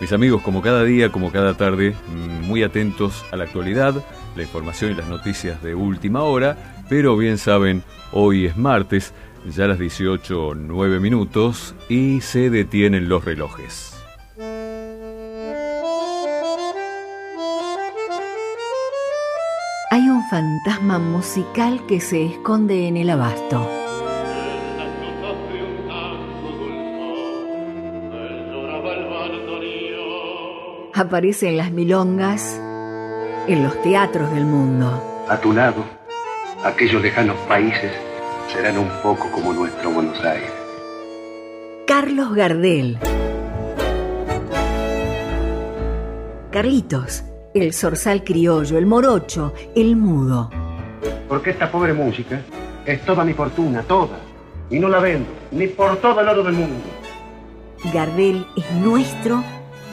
Mis amigos, como cada día, como cada tarde, mm, muy atentos a la actualidad, la información y las noticias de última hora, pero bien saben, hoy es martes, ya las 18.09 minutos y se detienen los relojes. Hay un fantasma musical que se esconde en el abasto. Aparece en las milongas, en los teatros del mundo. A tu lado, aquellos lejanos países serán un poco como nuestro Buenos Aires. Carlos Gardel. Carlitos, el zorzal criollo, el morocho, el mudo. Porque esta pobre música es toda mi fortuna, toda. Y no la vendo, ni por todo el oro del mundo. Gardel es nuestro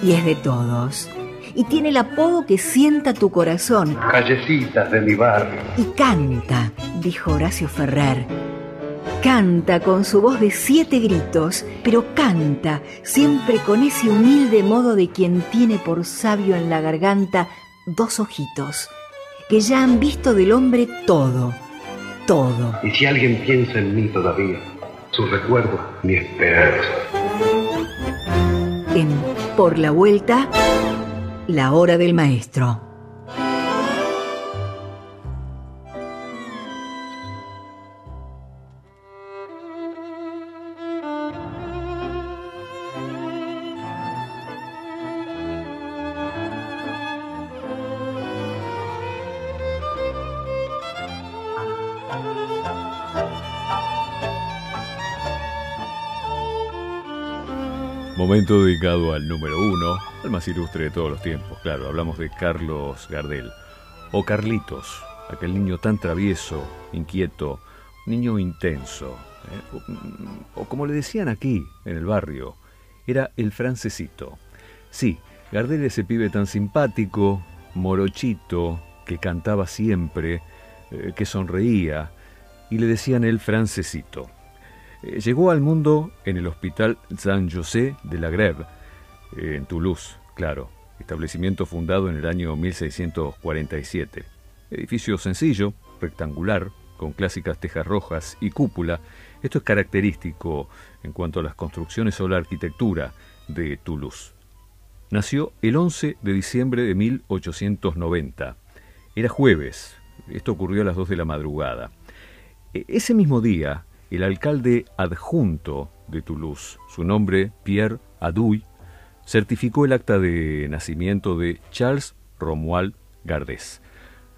y es de todos. Y tiene el apodo que sienta tu corazón. Callecitas de mi barrio. Y canta, dijo Horacio Ferrer. Canta con su voz de siete gritos, pero canta siempre con ese humilde modo de quien tiene por sabio en la garganta dos ojitos, que ya han visto del hombre todo, todo. Y si alguien piensa en mí todavía, su recuerdo, mi esperanza. En Por la Vuelta, la hora del maestro. Momento dedicado al número uno, al más ilustre de todos los tiempos, claro, hablamos de Carlos Gardel. O Carlitos, aquel niño tan travieso, inquieto, niño intenso. ¿eh? O, como le decían aquí, en el barrio, era el francesito. Sí, Gardel ese pibe tan simpático, morochito, que cantaba siempre, eh, que sonreía, y le decían el francesito. Eh, llegó al mundo en el Hospital Saint-José de la Grève, eh, en Toulouse, claro, establecimiento fundado en el año 1647. Edificio sencillo, rectangular, con clásicas tejas rojas y cúpula. Esto es característico en cuanto a las construcciones o la arquitectura de Toulouse. Nació el 11 de diciembre de 1890. Era jueves. Esto ocurrió a las 2 de la madrugada. E, ese mismo día, el alcalde adjunto de Toulouse, su nombre Pierre Adouy, certificó el acta de nacimiento de Charles Romuald Gardés.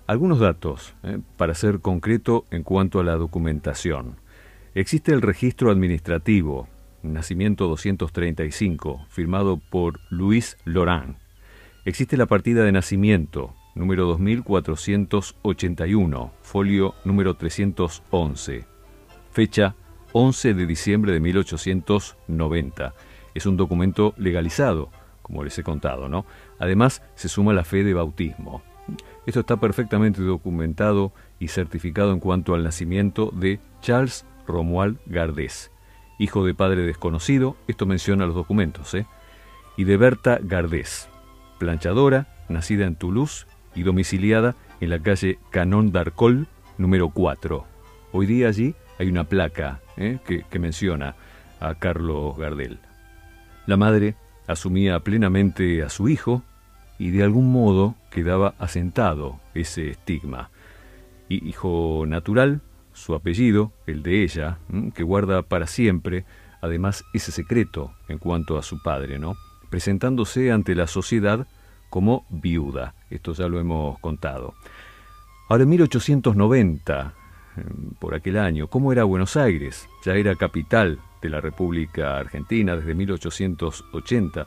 Algunos datos, eh, para ser concreto en cuanto a la documentación. Existe el registro administrativo, nacimiento 235, firmado por Luis Laurent. Existe la partida de nacimiento, número 2481, folio número 311 fecha 11 de diciembre de 1890. Es un documento legalizado, como les he contado, ¿no? Además, se suma la fe de bautismo. Esto está perfectamente documentado y certificado en cuanto al nacimiento de Charles Romuald Gardés, hijo de padre desconocido, esto menciona los documentos, ¿eh? y de Berta Gardés, planchadora, nacida en Toulouse y domiciliada en la calle Canon d'Arcol, número 4. Hoy día allí hay una placa ¿eh? que, menciona a Carlos Gardel. La madre asumía plenamente a su hijo y de algún modo quedaba asentado ese estigma. Hijo natural, su apellido, el de ella, que guarda para siempre, además, ese secreto en cuanto a su padre, ¿no? Presentándose ante la sociedad como viuda. Esto ya lo hemos contado. Ahora, en 1890, por aquel año, cómo era Buenos Aires. Ya era capital de la República Argentina desde 1880.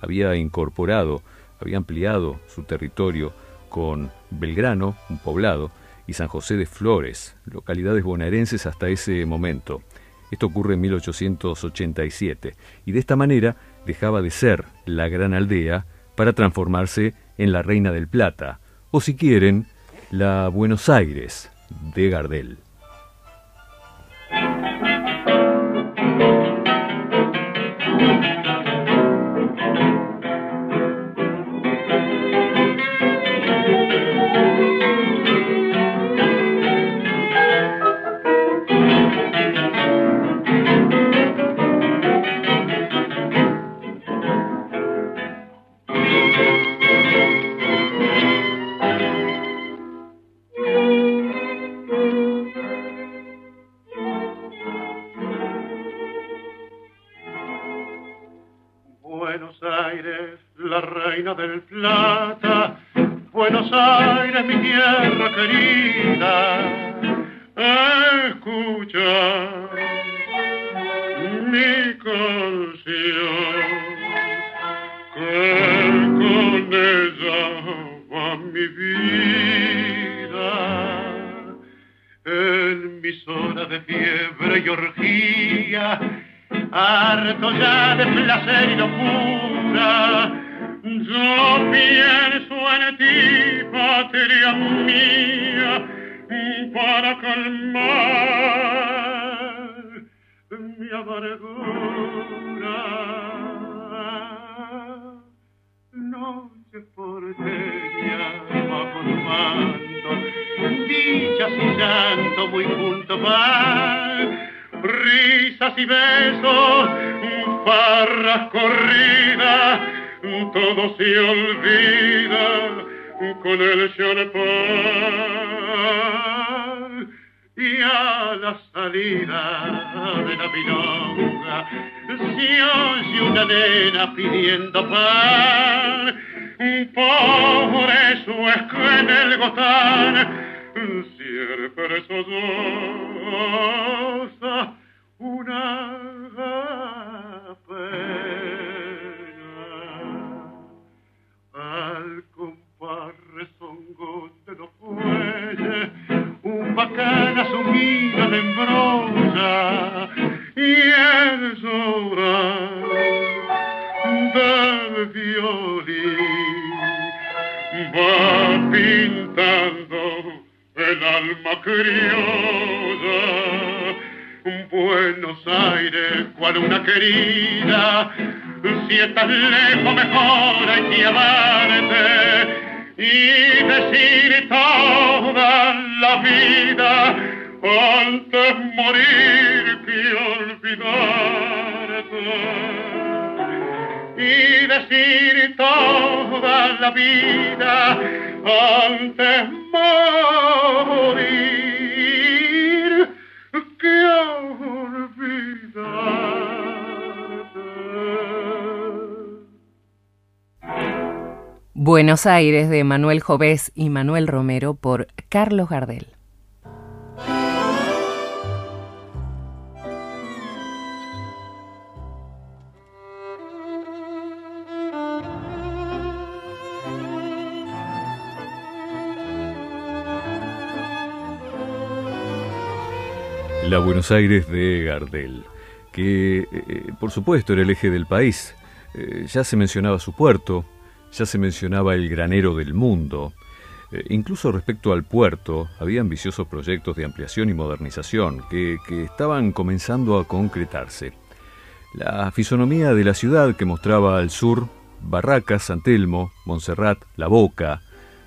Había incorporado, había ampliado su territorio con Belgrano, un poblado, y San José de Flores, localidades bonaerenses hasta ese momento. Esto ocurre en 1887, y de esta manera dejaba de ser la gran aldea para transformarse en la Reina del Plata, o si quieren, la Buenos Aires de Gardel. Tu manto, dichas y llanto muy junto van, risas y besos, farras corridas, todo se olvida con el champán y a la salida de la milonga se oye una nena pidiendo pan por eso es que en el gotán siempre solloza una pena al compás rezongón de los fuelles un bacán asumido de embrolla y el sobrar del violín va pintando el alma criolla. Buenos Aires, cual una querida, si estás lejos mejor hay que amarte y decir toda la vida antes morir que olvidarte toda la vida antes Buenos Aires de Manuel Jovés y Manuel Romero por Carlos Gardel. Buenos Aires de Gardel, que eh, eh, por supuesto era el eje del país. Eh, ya se mencionaba su puerto, ya se mencionaba el granero del mundo. incluso respecto al puerto, había ambiciosos proyectos de ampliación y modernización que, que estaban comenzando a concretarse. La fisonomía de la ciudad que mostraba al sur Barracas, San Telmo, Montserrat, La Boca,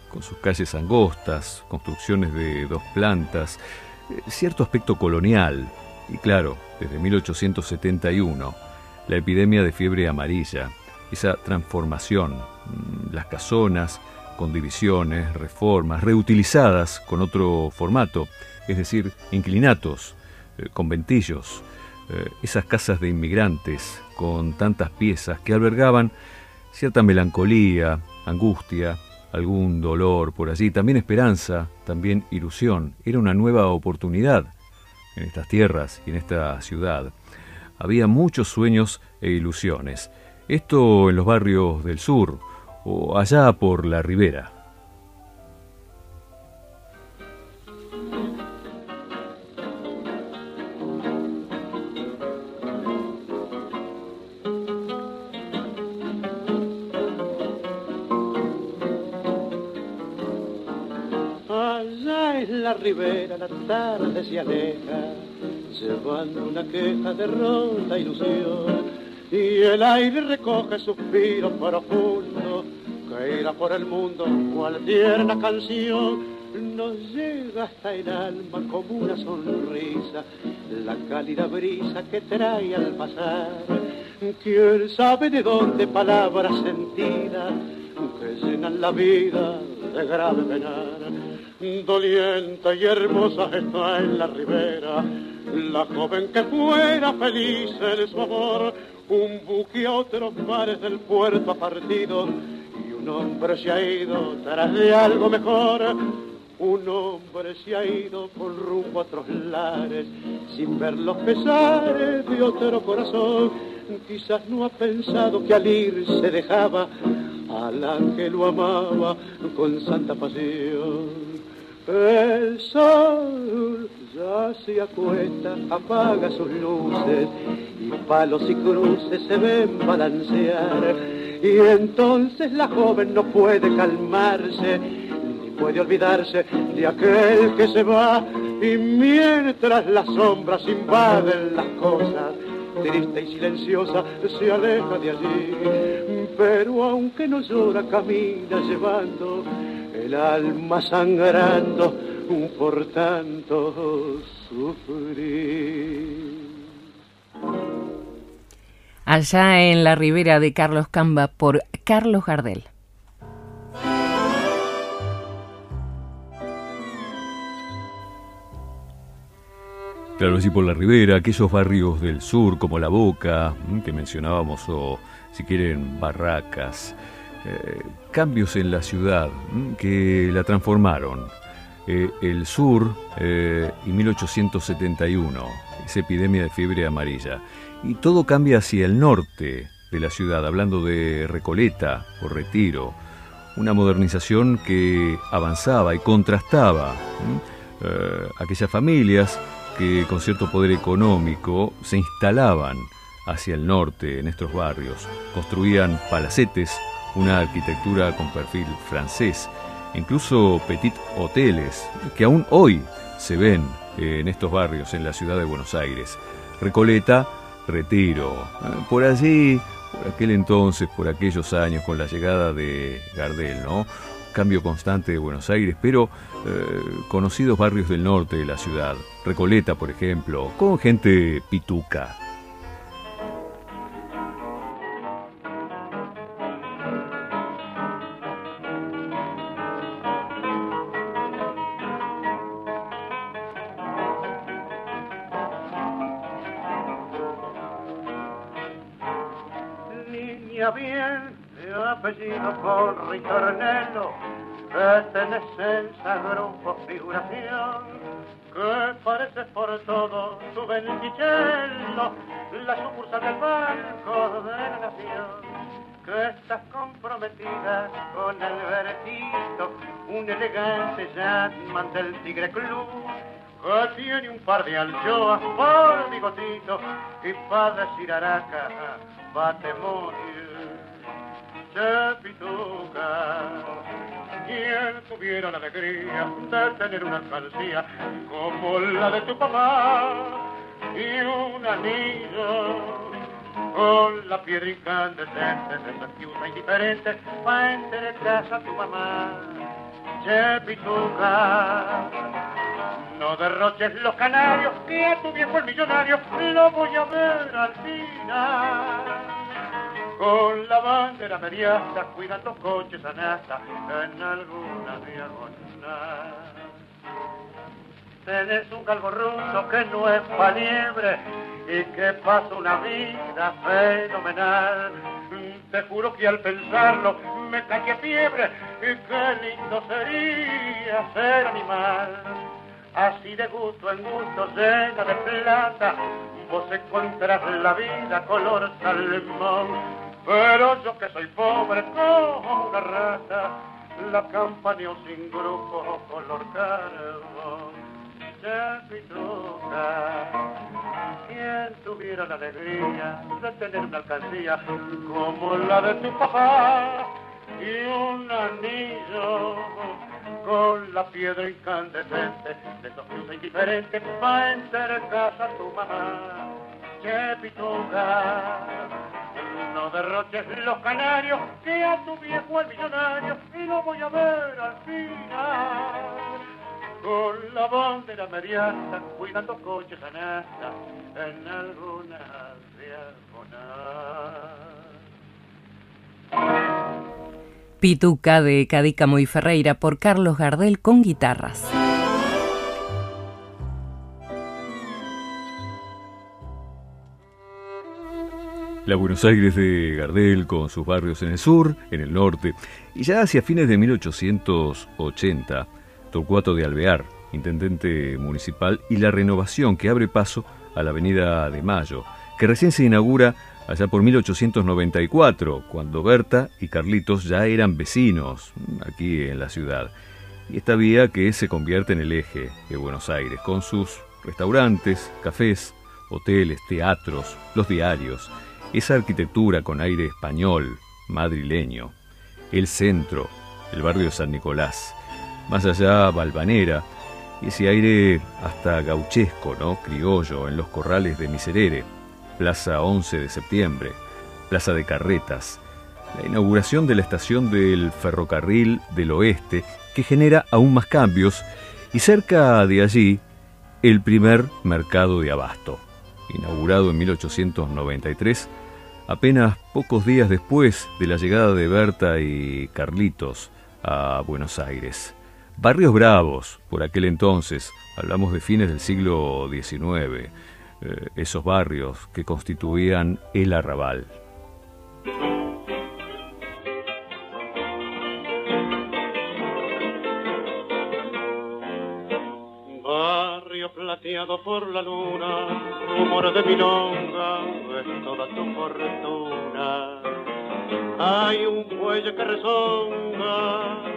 con sus calles angostas, construcciones de dos plantas, cierto aspecto colonial, y claro, desde 1871, la epidemia de fiebre amarilla, esa transformación, mm, las casonas con divisiones, reformas, reutilizadas con otro formato, es decir, inclinatos, eh, conventillos, eh, esas casas de inmigrantes con tantas piezas que albergaban cierta melancolía, angustia, algún dolor por allí, también esperanza, también ilusión. Era una nueva oportunidad en estas tierras y en esta ciudad. Había muchos sueños e ilusiones. Esto en los barrios del sur o allá por la ribera. Una queja de rota ilusión, y el aire recoge suspiros profundos, que irá por el mundo cual tierna canción, nos llega hasta el alma como una sonrisa, la cálida brisa que trae al pasar, quién sabe de dónde palabras sentidas, que llenan la vida de grave penar doliente y hermosa está en la ribera, la joven que fuera feliz en su amor, un buque a otros mares del puerto ha partido y un hombre se ha ido tras de algo mejor. Un hombre se ha ido con rumbo a otros lares sin ver los pesares de otro corazón. Quizás no ha pensado que al ir se dejaba al que lo amaba con santa pasión. El sol ya se acuesta, apaga sus luces y palos y cruces se ven balancear. Y entonces la joven no puede calmarse, ni puede olvidarse de aquel que se va. Y mientras las sombras invaden las cosas, triste y silenciosa se aleja de allí. Pero aunque no llora, camina llevando el alma sangrando por tanto sufrir. Allá en la ribera de Carlos Camba por Carlos Gardel. Claro, así por la ribera, aquellos barrios del sur como La Boca, que mencionábamos, o si quieren, Barracas, eh, cambios en la ciudad que la transformaron. Eh, el sur eh, y 1871, esa epidemia de fiebre amarilla. Y todo cambia hacia el norte de la ciudad, hablando de Recoleta o Retiro, una modernización que avanzaba y contrastaba aquellas familias que con cierto poder económico se instalaban hacia el norte en estos barrios, construían palacetes, una arquitectura con perfil francés, incluso petit hoteles que aún hoy se ven en estos barrios en la ciudad de Buenos Aires. Recoleta, Retiro, por allí, por aquel entonces, por aquellos años, con la llegada de Gardel, ¿no? cambio constante de Buenos Aires, pero eh, conocidos barrios del norte de la ciudad, Recoleta, por ejemplo, con gente pituca. Con Albertito, un elegante Jatman del Tigre Club, que tiene un par de anchoas por bigotito y para decir araca, bate morir. Chapituca, quien tuviera la alegría de tener una alcancía como la de tu papá y un anillo con la piedra incandescente de esa ciudad indiferente para entre casa a tu mamá. Chepituca, no derroches los canarios, que a tu viejo el millonario lo voy a ver al final con la bandera mediasta, cuidando coches a nata en alguna diagonal. Tenés un calvo ruso que no es pa' liebre y que pasa una vida fenomenal. Te juro que al pensarlo me cae fiebre y qué lindo sería ser animal. Así de gusto en gusto llena de plata, vos encontrás la vida color salmón pero yo que soy pobre como una rata, la campaneo sin grupo color carbón. Ya pituca, quien tuviera la alegría de tener una alcancía como la de tu papá y un anillo con la piedra incandescente de esos cruces indiferentes para entrar casa a tu mamá. Che pituca, no derroches los canarios, que a tu viejo el millonario y lo voy a ver al final. Con la bandera mediana, cuidando coches a nada, en alguna diagonal. Pituca de Cadícamo y Ferreira por Carlos Gardel con guitarras. La Buenos Aires de Gardel con sus barrios en el sur, en el norte, y ya hacia fines de 1880, Torcuato de Alvear, intendente municipal, y la renovación que abre paso a la Avenida de Mayo, que recién se inaugura allá por 1894, cuando Berta y Carlitos ya eran vecinos aquí en la ciudad. Y esta vía que se convierte en el eje de Buenos Aires, con sus restaurantes, cafés, hoteles, teatros, los diarios, esa arquitectura con aire español, madrileño, el centro, el barrio de San Nicolás, más allá Balvanera, y ese aire hasta gauchesco, ¿no? criollo, en los corrales de Miserere, Plaza 11 de septiembre, Plaza de Carretas, la inauguración de la estación del ferrocarril del oeste, que genera aún más cambios, y cerca de allí, el primer mercado de abasto, inaugurado en 1893, apenas pocos días después de la llegada de Berta y Carlitos a Buenos Aires. Barrios bravos, por aquel entonces, hablamos de fines del siglo XIX, eh, esos barrios que constituían el arrabal. Barrio plateado por la luna, rumor de milonga, es toda tu fortuna. Hay un cuello que rezonga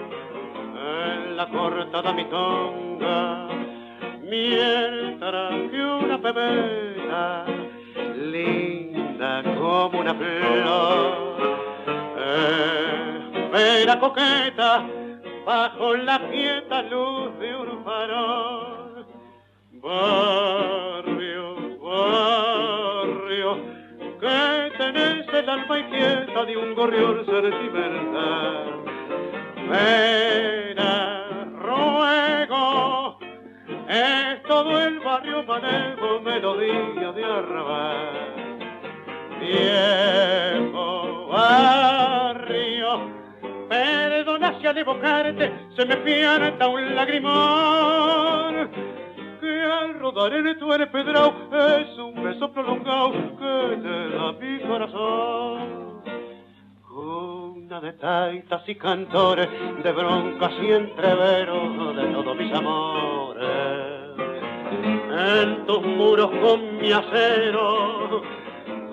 en la cortada mitonga, mientras que una pebeta linda como una flor, espera coqueta bajo la quieta luz de un farol. Barrio, barrio, que tenés el alma inquieta de un gorrión sentimental. Pena, ruego, es todo el barrio manejo, melodía de arrabal. Viejo barrio, perdona si al evocarte se me pianta un lagrimón que al rodar en tu empedrado es un beso prolongado que te da mi corazón. Una de taitas y cantores, de broncas y entreveros de todos mis amores. En tus muros con mi acero,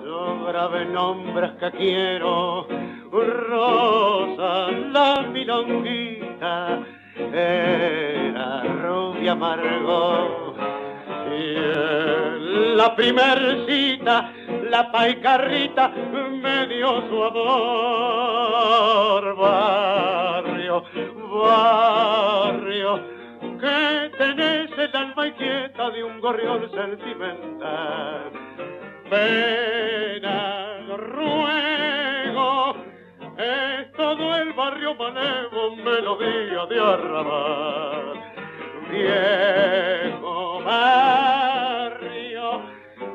yo grabé nombres que quiero. Rosa, la milonguita, era rubia amargo. Y en la primer cita, la paicarrita me dio su amor. Barrio, barrio, que tenés el alma inquieta de un gorrión sentimental. Pena, ruego, es todo el barrio manevo, melodía de arrabal. Viejo barrio,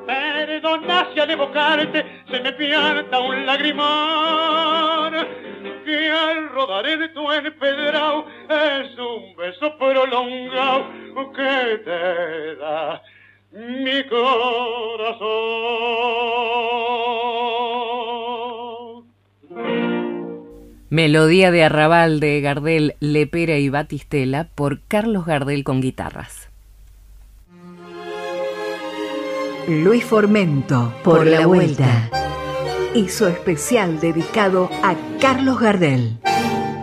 perdona al evocarte se me pierda un lagrimón que al rodar en tu empedrado es un beso prolongado que te da mi corazón. Melodía de Arrabal de Gardel, Lepera y Batistela por Carlos Gardel con guitarras. Luis Formento, por, la vuelta. Hizo especial dedicado a Carlos Gardel.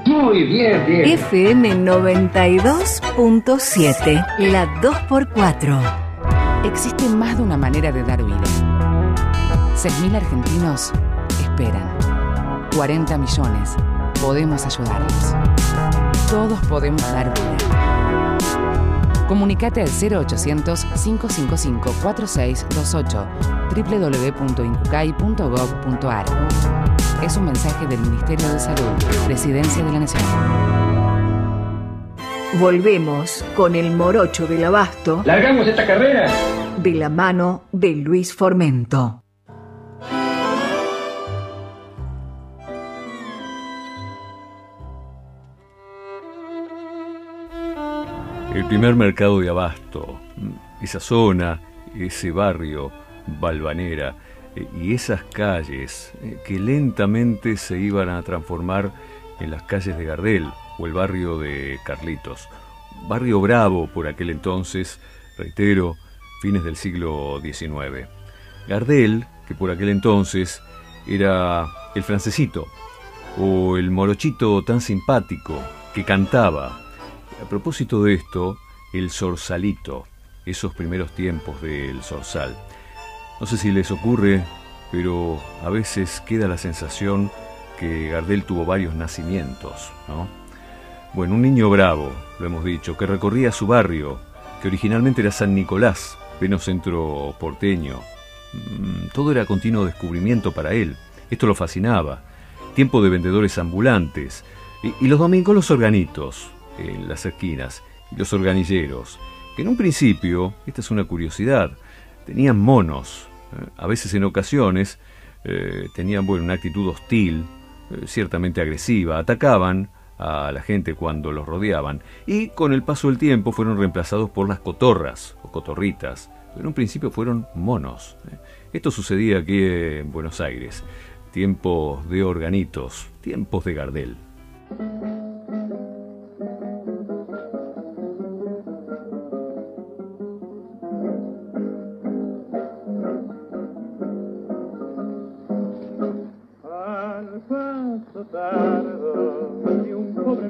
Muy bien, bien. FM 92.7, la 2x4. Existe más de una manera de dar vida. 6.000 argentinos esperan. 40 millones. Podemos ayudarlos. Todos podemos dar vida. Comunicate al 0800-555-4628 www.incucay.gov.ar Es un mensaje del Ministerio de Salud, Presidencia de la Nación. Volvemos con el morocho del abasto ¿Largamos esta carrera? de la mano de Luis Formento. El primer mercado de abasto, esa zona, ese barrio, Balvanera, eh, y esas calles eh, que lentamente se iban a transformar en las calles de Gardel o el barrio de Carlitos. Barrio bravo por aquel entonces, reitero, fines del siglo XIX. Gardel, que por aquel entonces era el francesito o el morochito tan simpático que cantaba. A propósito de esto, el zorsalito, esos primeros tiempos del zorzal. No sé si les ocurre, pero a veces queda la sensación que Gardel tuvo varios nacimientos, ¿no? Bueno, un niño bravo, lo hemos dicho, que recorría su barrio, que originalmente era San Nicolás, pleno centro porteño. Mm, todo era continuo descubrimiento para él. Esto lo fascinaba. Tiempo de vendedores ambulantes. Y, los domingos los organitos, en las esquinas, los organilleros, que en un principio, esta es una curiosidad, tenían monos, a veces en ocasiones eh, tenían bueno, una actitud hostil, eh, ciertamente agresiva, atacaban a la gente cuando los rodeaban y con el paso del tiempo fueron reemplazados por las cotorras o cotorritas, en un principio fueron monos. ¿eh? Esto sucedía aquí en Buenos Aires, tiempos de organitos, tiempos de Gardel.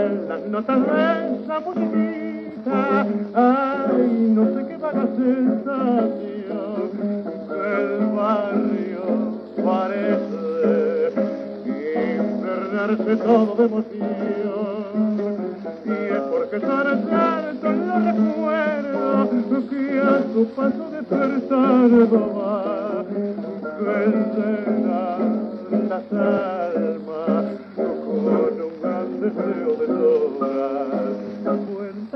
bella, no tan bella, muñequita. Ay, no sé qué vaga sensación. El barrio parece infernarse todo de emoción. Y es porque son tanto los recuerdos que a tu paso despertando va. Vencerán las almas con un gran deseo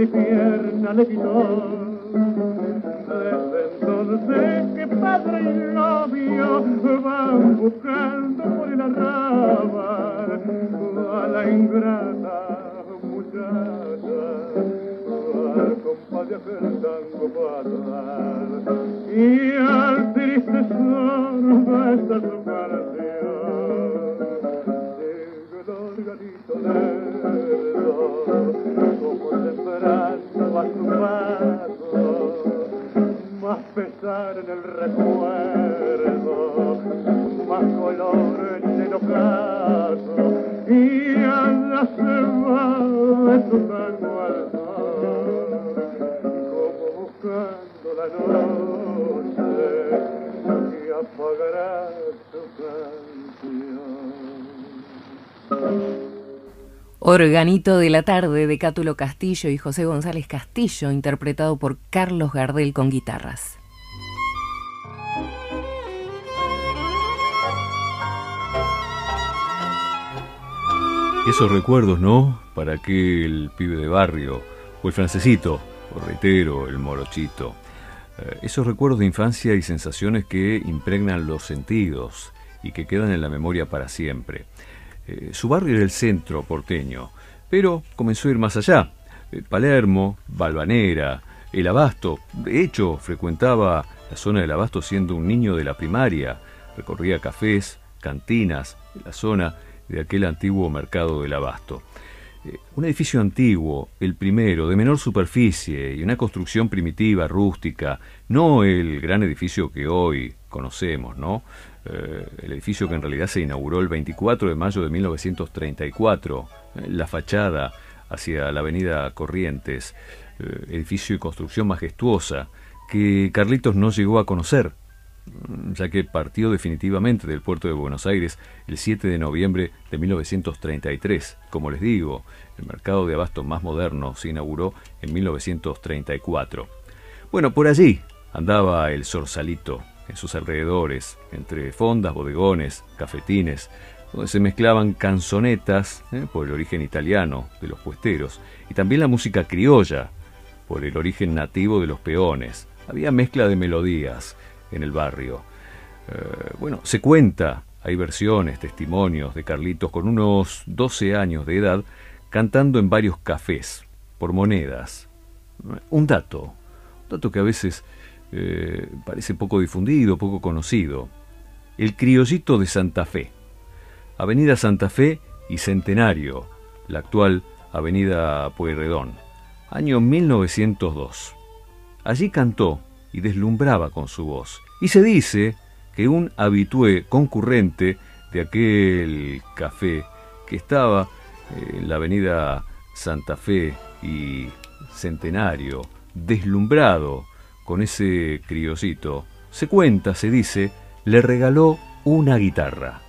y pierna le quitó. Desde entonces que padre y novio van buscando por la rama a la ingrata muchacha, al compás de tango y al triste son de esta su canción. Tarde de Cátulo Castillo y José González Castillo, interpretado por Carlos Gardel con guitarras. Esos recuerdos, ¿no? Para aquel pibe de barrio, o el francesito, o reitero, el morochito. Eh, esos recuerdos de infancia y sensaciones que impregnan los sentidos y que quedan en la memoria para siempre. Eh, su barrio era el centro porteño, pero comenzó a ir más allá. Eh, Palermo, Balvanera, El Abasto, de hecho frecuentaba la zona del Abasto siendo un niño de la primaria. Recorría cafés, cantinas, la zona de aquel antiguo mercado del Abasto. Eh, un edificio antiguo, el primero, de menor superficie y una construcción primitiva, rústica, no el gran edificio que hoy conocemos, ¿no? Eh, el edificio que en realidad se inauguró el 24 de mayo de 1934, eh, la fachada hacia la avenida Corrientes, edificio y construcción majestuosa que Carlitos no llegó a conocer Mm, ya que partió definitivamente del puerto de Buenos Aires el 7 de noviembre de 1933. Como les digo, el mercado de abasto más moderno se inauguró en 1934. Bueno, por allí andaba el Sorsalito, en sus alrededores, entre fondas, bodegones, cafetines, donde se mezclaban canzonetas ¿eh? por el origen italiano de los puesteros y también la música criolla por el origen nativo de los peones. Había mezcla de melodías en el barrio. Eh, bueno, se cuenta, hay versiones, testimonios de Carlitos con unos 12 años de edad cantando en varios cafés, por monedas. Un dato, un dato que a veces eh, parece poco difundido, poco conocido. El criollito de Santa Fe. Avenida Santa Fe y Centenario, la actual Avenida Pueyrredón, año 1902. Allí cantó y deslumbraba con su voz. Y se dice que un habitué concurrente de aquel café que estaba en la avenida Santa Fe y Centenario, deslumbrado con ese criosito, se cuenta, se dice, le regaló una guitarra.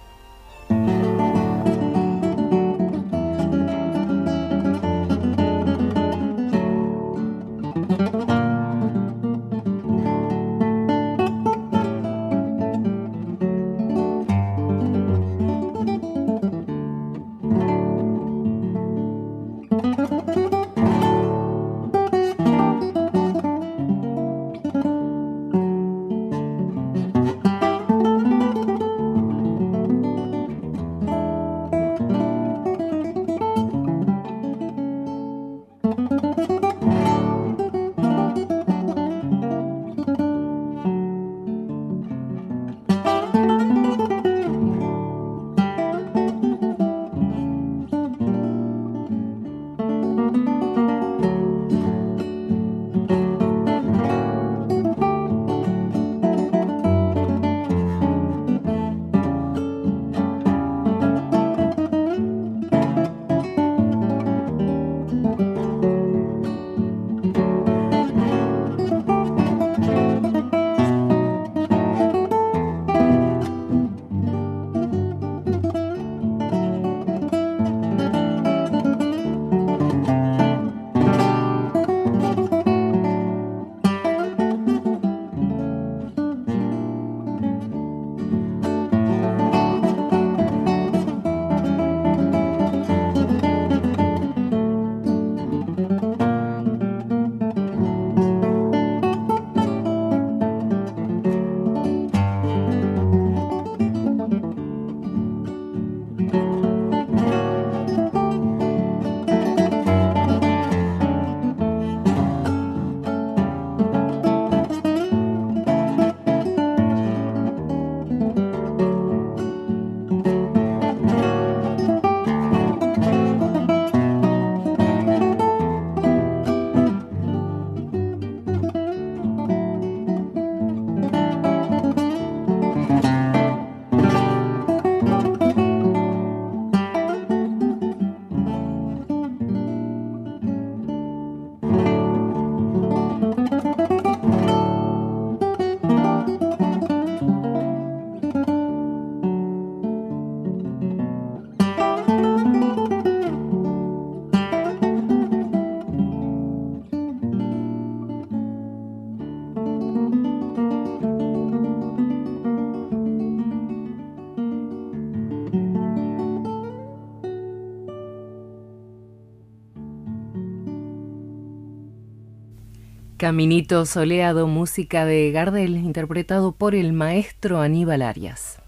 Caminito Soleado, música de Gardel, interpretado por el maestro Aníbal Arias.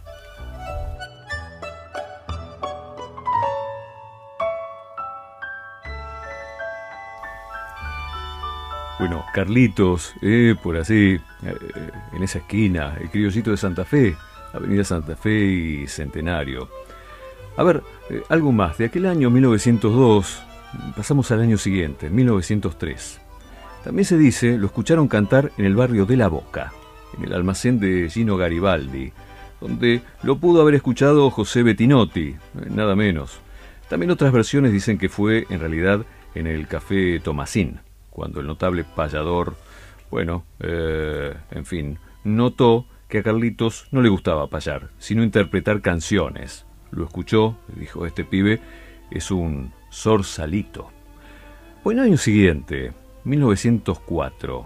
Bueno, Carlitos, eh, por así, eh, en esa esquina, el criollito de Santa Fe, Avenida Santa Fe y Centenario. A ver, eh, algo más. De aquel año 1902, pasamos al año siguiente, 1903. También se dice, lo escucharon cantar en el barrio de La Boca, en el almacén de Gino Garibaldi, donde lo pudo haber escuchado José Bettinotti, eh, nada menos. También otras versiones dicen que fue, en realidad, en el Café Tomasín, cuando el notable payador, bueno, eh, en fin, notó que a Carlitos no le gustaba payar, sino interpretar canciones. Lo escuchó dijo, este pibe es un sorsalito. Bueno, año siguiente, 1904,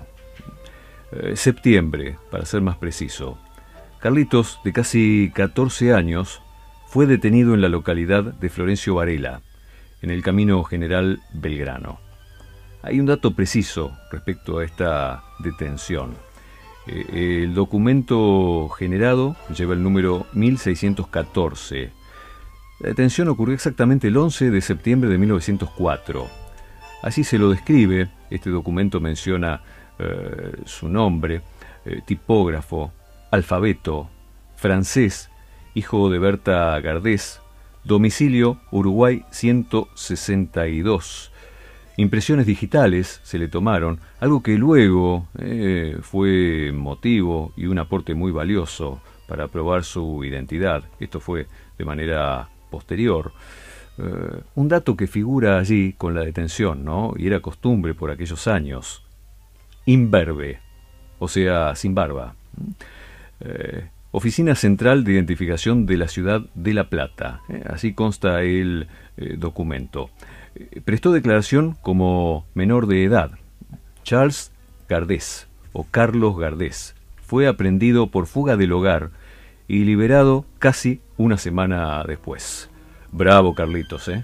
eh, septiembre, para ser más preciso, Carlitos, de casi 14 años, fue detenido en la localidad de Florencio Varela, en el Camino General Belgrano. Hay un dato preciso respecto a esta detención. Eh, el documento generado lleva el número 1614. La detención ocurrió exactamente el 11 de septiembre de 1904. Así se lo describe, este documento menciona eh, su nombre, eh, tipógrafo, alfabeto, francés, hijo de Berta Gardés, domicilio Uruguay 162. Impresiones digitales se le tomaron, algo que luego eh, fue motivo y un aporte muy valioso para probar su identidad. Esto fue de manera posterior. Eh, un dato que figura allí con la detención, ¿no? Y era costumbre por aquellos años. Imberbe, o sea, sin barba. Eh, Oficina Central de Identificación de la Ciudad de La Plata. así consta el documento prestó declaración como menor de edad. Charles Gardés, o Carlos Gardés, fue aprendido por fuga del hogar y liberado casi una semana después. Bravo, Carlitos, ¿eh?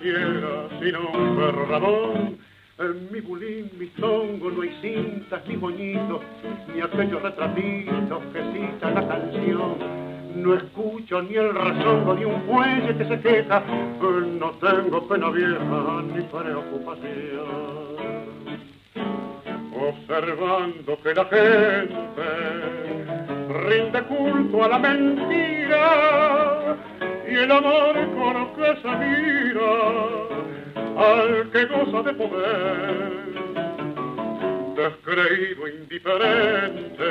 quiera, sino un perro rabón. En mi bulín, mi tongo, no hay cintas ni moñitos, ni aquellos retratitos que citan la canción. No escucho ni el rezongo de un fuelle que se queja, no tengo pena vieja ni preocupación. Observando que la gente rinde culto a la mentira, y el amor con que se mira al que goza de poder, descreído, indiferente,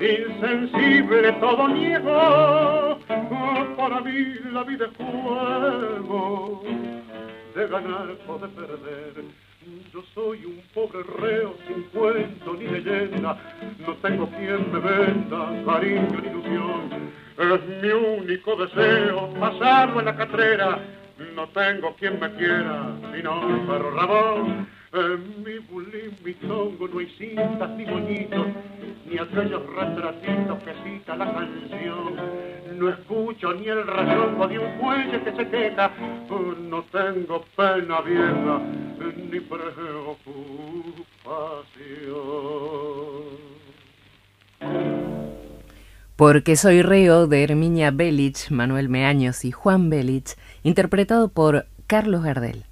insensible, todo niego, para mí la vida es juego, de ganar o de perder. Yo soy un pobre reo sin cuento ni leyenda, no tengo quien me venda cariño ni ilusión es mi único deseo, pasarlo en la catrera. No tengo quien me quiera, sino perro rabón. En mi bulín, mi tongo, no hay cintas ni moñitos, ni aquellos retratitos que cita la canción. No escucho ni el rasongo de un cuello que se queja, no tengo pena vieja, ni preocupación. Porque soy reo de Herminia Belich, Manuel Meaños y Juan Belich, interpretado por Carlos Gardel.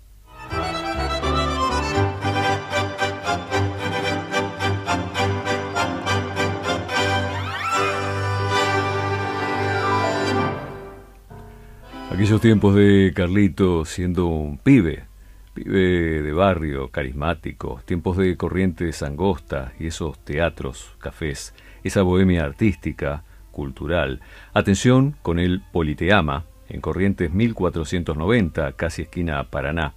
Aquellos tiempos de Carlito siendo un pibe, Pibe de barrio, carismático, tiempos de corrientes angosta y esos teatros, cafés, esa bohemia artística, cultural. Atención con el Politeama, en Corrientes 1490, casi esquina Paraná.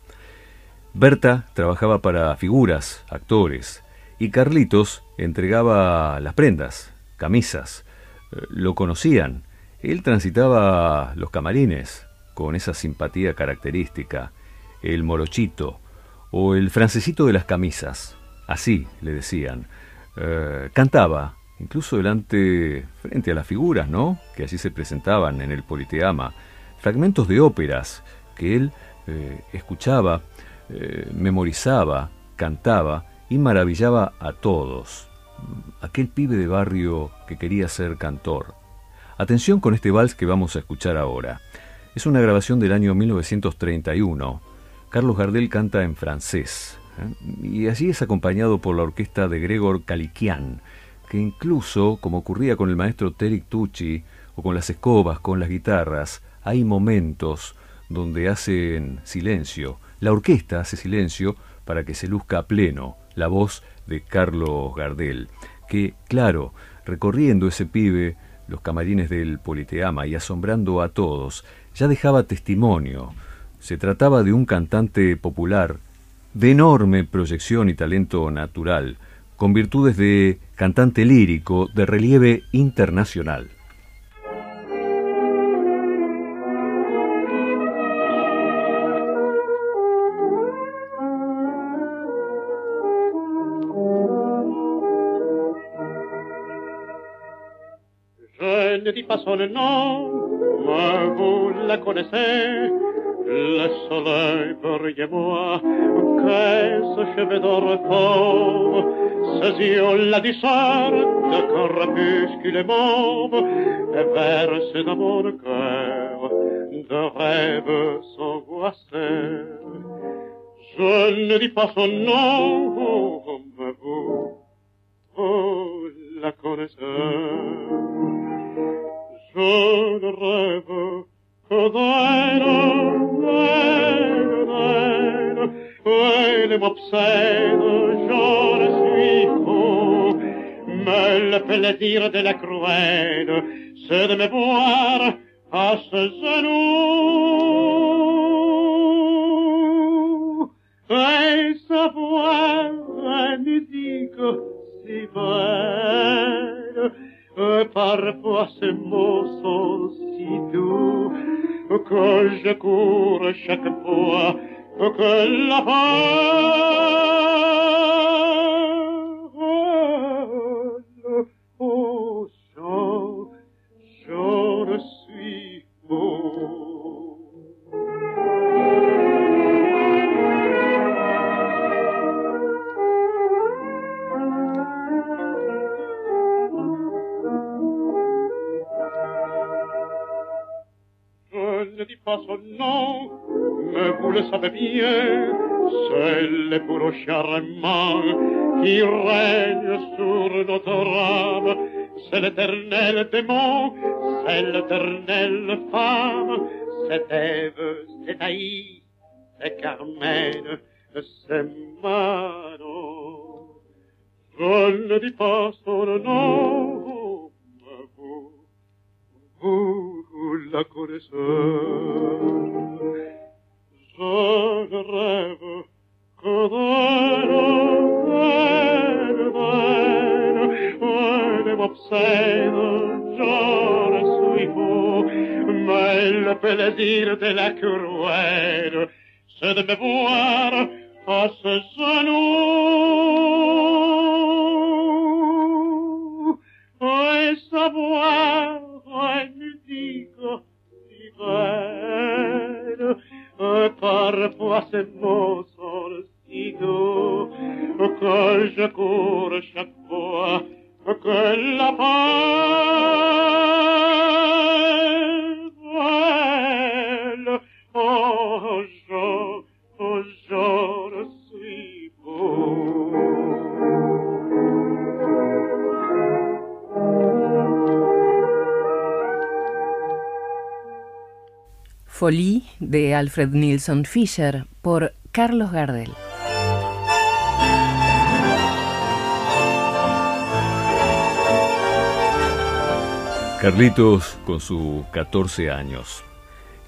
Berta trabajaba para figuras, actores, y Carlitos entregaba las prendas, camisas. Eh, lo conocían. Él transitaba los camarines con esa simpatía característica, el morochito o el francesito de las camisas, así le decían. Eh, cantaba, incluso delante, frente a las figuras, ¿no? Que así se presentaban en el Politeama, fragmentos de óperas que él eh, escuchaba, eh, memorizaba, cantaba y maravillaba a todos. Aquel pibe de barrio que quería ser cantor. Atención con este vals que vamos a escuchar ahora. Es una grabación del año 1931. Carlos Gardel canta en francés. ¿eh? Y allí es acompañado por la orquesta de Gregor Kalikian, que incluso, como ocurría con el maestro Terik Tucci, o con las escobas, con las guitarras, hay momentos donde hacen silencio. La orquesta hace silencio para que se luzca a pleno la voz de Carlos Gardel, que, claro, recorriendo ese pibe los camarines del Politeama y asombrando a todos, ya dejaba testimonio. Se trataba de un cantante popular, de enorme proyección y talento natural, con virtudes de cantante lírico de relieve internacional. la. Le soleil brille moi, qu'est-ce cheveux de repos, ses yeux la discernent de crépuscule mauve, et verse dans mon cœur de rêves s'angoisser. Je ne dis pas son nom, mais vous, vous la connaissez. Je rêve d'elle, d'elle, d'elle, elle m'obsède, je le suis fou. Mais le plaisir de la cruelle, c'est de me voir à ses genoux. Et savoir la musique si belle, parfois ces mots sont si doux que je cours chaque fois que la parole pas son nom, mais vous le savez bien, c'est le bourreau charmant qui règne sur notre âme. C'est l'éternel démon, c'est l'éternelle femme, c'est Ève, c'est Aïe, c'est Carmen, c'est Manon. Je ne dis pas son nom, la connaissez. Je ne rêve que d'elle, d'elle, elle m'obsède, je suis fou, mais le plaisir de la cruelle, c'est de me voir à ses genoux, de Alfred Nilsson Fischer por Carlos Gardel. Carlitos con sus 14 años.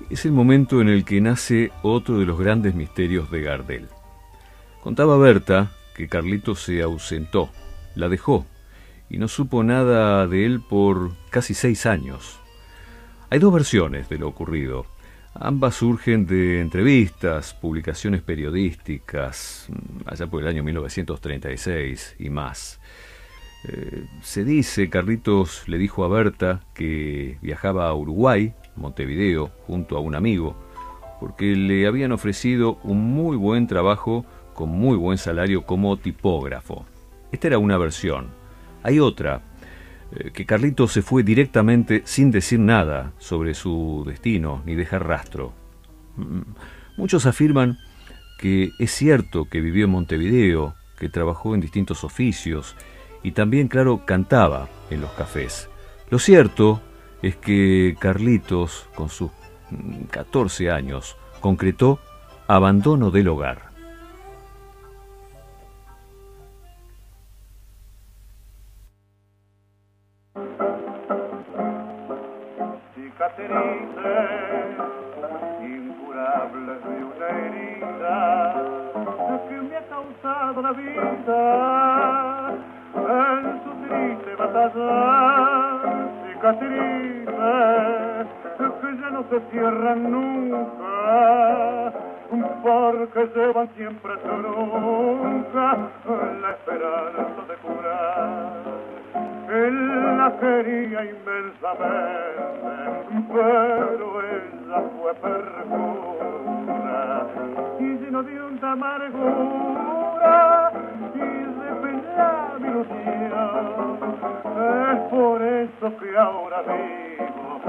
Es el momento en el que nace otro de los grandes misterios de Gardel. Contaba Berta que Carlitos se ausentó, la dejó, y no supo nada de él por casi seis años. Hay dos versiones de lo ocurrido. Ambas surgen de entrevistas, publicaciones periodísticas, mm, allá por el año 1936 y más. Eh, se dice, Carlitos le dijo a Berta que viajaba a Uruguay, Montevideo, junto a un amigo, porque le habían ofrecido un muy buen trabajo con muy buen salario como tipógrafo. Esta era una versión. Hay otra, que Carlitos se fue directamente sin decir nada sobre su destino ni dejar rastro. Mm, muchos afirman que es cierto que vivió en Montevideo, que trabajó en distintos oficios y también, claro, cantaba en los cafés. Lo cierto es que Carlitos, con sus 14 mm, años, concretó abandono del hogar. La vida en su triste batalla, cicatrices que ya no se cierran nunca, porque llevan siempre su nunca la esperanza de curar. Él la quería inmensamente, pero ella fue perjura y lleno de un amargura mi ilusión. Es por eso que ahora vivo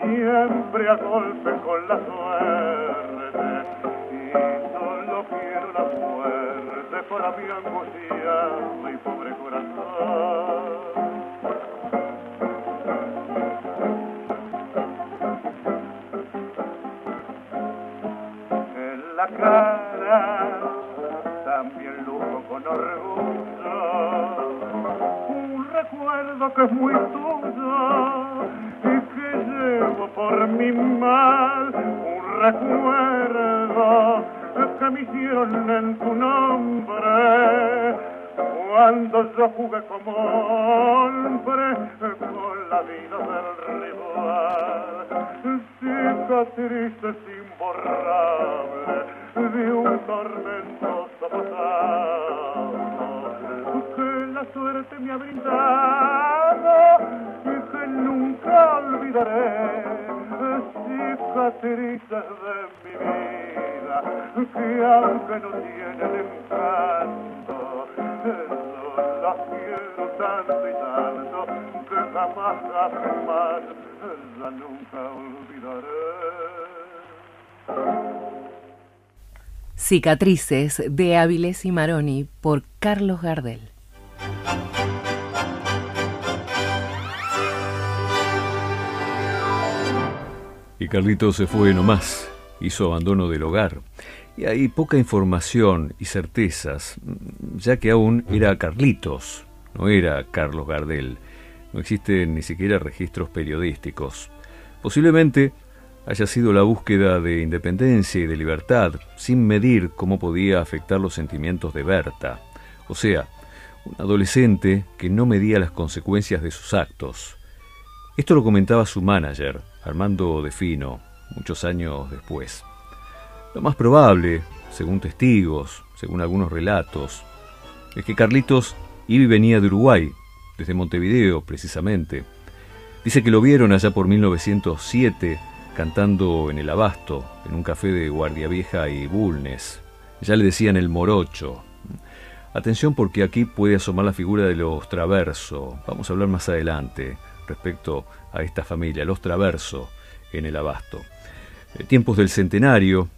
siempre a golpe con la suerte. Y solo quiero la suerte para mi angustia, mi pobre corazón. En la cara orgullo. Recuerdo que es muy tuyo y que llevo por mi mal. Un recuerdo que me hicieron en tu nombre. Cuando yo jugué como hombre con la vida del rival. Cicatrices imborrables de un tormentoso pasado suerte me ha brindado y que nunca olvidaré cicatrices de mi vida que aunque no tienen encanto no las quiero tanto y tanto que jamás jamás ya nunca olvidaré Cicatrices de Áviles y Maroni por Carlos Gardel. Y Carlitos se fue nomás, hizo abandono del hogar. Y hay poca información y certezas, ya que aún era Carlitos, no era Carlos Gardel. No existen ni siquiera registros periodísticos. Posiblemente haya sido la búsqueda de independencia y de libertad, sin medir cómo podía afectar los sentimientos de Berta. O sea, un adolescente que no medía las consecuencias de sus actos. Esto lo comentaba su manager, Armando Defino, muchos años después. Lo más probable, según testigos, según algunos relatos, es que Carlitos iba y venía de Uruguay, desde Montevideo precisamente. Dice que lo vieron allá por 1907 cantando en el Abasto, en un café de Guardia Vieja y Bulnes. Ya le decían el morocho, Atención porque aquí puede asomar la figura de los Traverso. Vamos a hablar más adelante respecto a esta familia, los Traverso en el Abasto. Eh, tiempos del centenario,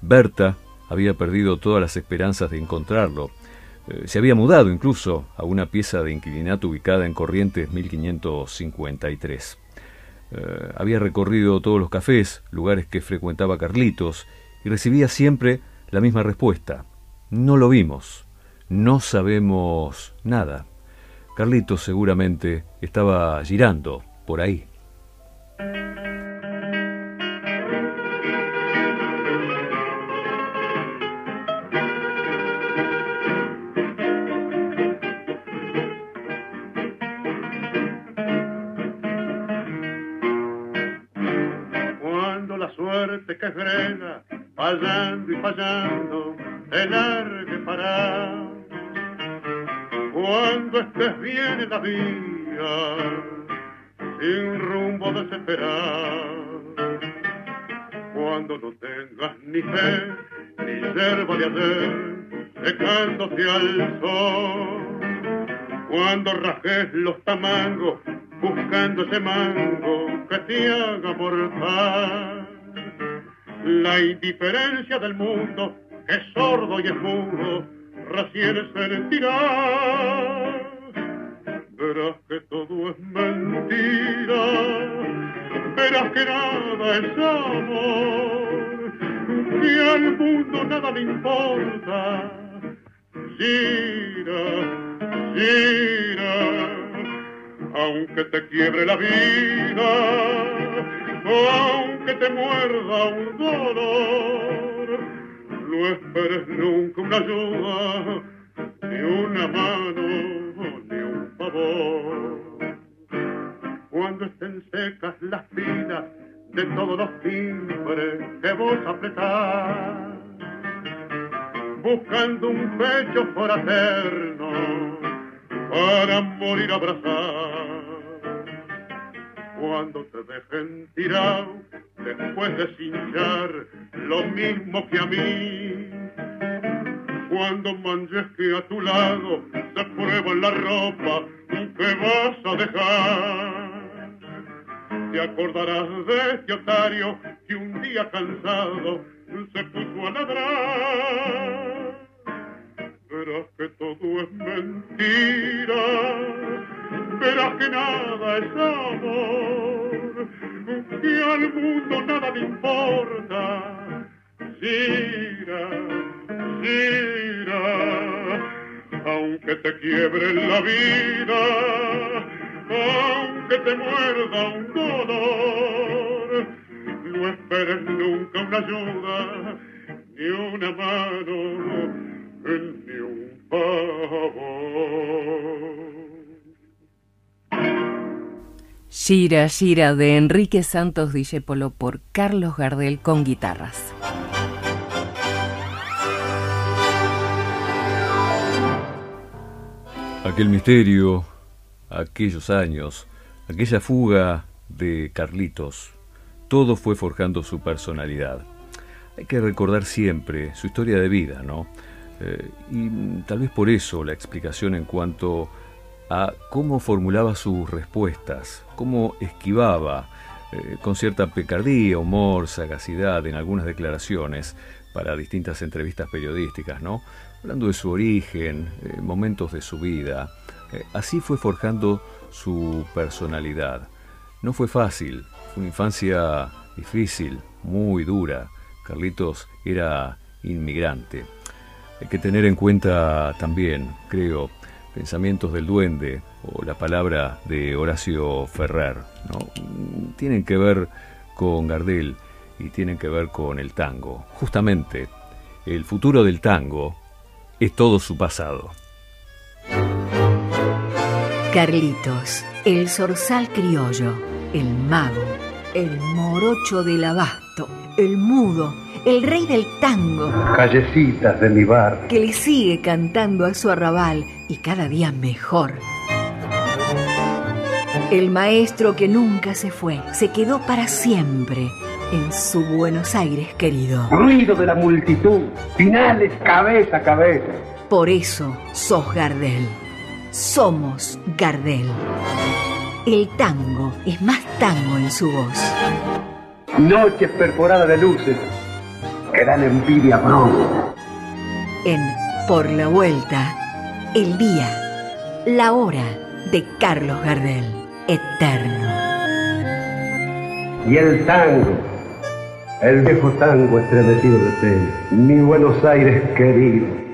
Berta había perdido todas las esperanzas de encontrarlo. Eh, se había mudado incluso a una pieza de inquilinato ubicada en Corrientes 1553. Eh, había recorrido todos los cafés, lugares que frecuentaba Carlitos, y recibía siempre la misma respuesta. No lo vimos, no sabemos nada. Carlitos seguramente estaba girando por ahí. Cuando la suerte que frena, fallando y fallando, el largue para. Cuando estés bien en la vía, sin rumbo desesperado. Cuando no tengas ni fe, ni yerba de ayer, secándose al sol. Cuando rajes los tamangos, buscando ese mango que te haga mortal. La indiferencia del mundo, que es sordo y es mudo, recién sentirá. Verás que todo es mentira, verás que nada es amor, que al mundo nada le importa. Gira, gira, aunque te quiebre la vida, aunque te muerda un dolor, no esperes nunca una ayuda, ni una mano, ni un favor. Cuando estén secas las filas de todos los timbres que vos apretás, buscando un pecho fraterno para morir abrazado. Cuando te dejen tirado después de cinchar lo mismo que a mí. Cuando manches que a tu lado se prueba la ropa que vas a dejar. Te acordarás de este otario que un día cansado se puso a ladrar. Verás que todo es mentira, verás que nada es amor, que al mundo nada le importa. Gira, gira, aunque te quiebre la vida, aunque te muerda un dolor, no esperes nunca una ayuda, ni una mano, ni un favor. Gira, gira de Enrique Santos Discépolo por Carlos Gardel con guitarras. Aquel misterio, aquellos años, aquella fuga de Carlitos, todo fue forjando su personalidad. Hay que recordar siempre su historia de vida, ¿no? Eh, y tal vez por eso la explicación en cuanto a cómo formulaba sus respuestas, cómo esquivaba eh, con cierta picardía, humor, sagacidad en algunas declaraciones para distintas entrevistas periodísticas, ¿no? Hablando de su origen, eh, momentos de su vida. Eh, así fue forjando su personalidad. No fue fácil, fue una infancia difícil, muy dura. Carlitos era inmigrante. Hay que tener en cuenta también, creo, pensamientos del duende o la palabra de Horacio Ferrer. ¿no? Tienen que ver con Gardel y tienen que ver con el tango. Justamente, el futuro del tango es todo su pasado. Carlitos, el zorzal criollo, el mago, el morocho del abasto, el mudo, el rey del tango, Callecitas de mi bar. que le sigue cantando a su arrabal y cada día mejor. El maestro que nunca se fue, se quedó para siempre en su Buenos Aires querido. Ruido de la multitud. Finales cabeza a cabeza. Por eso sos Gardel. Somos Gardel. El tango es más tango en su voz. Noches perforadas de luces que dan envidia pronta. En Por la Vuelta, el día, la hora de Carlos Gardel, eterno. Y el tango, el viejo tango estremecido de pena, mi Buenos Aires querido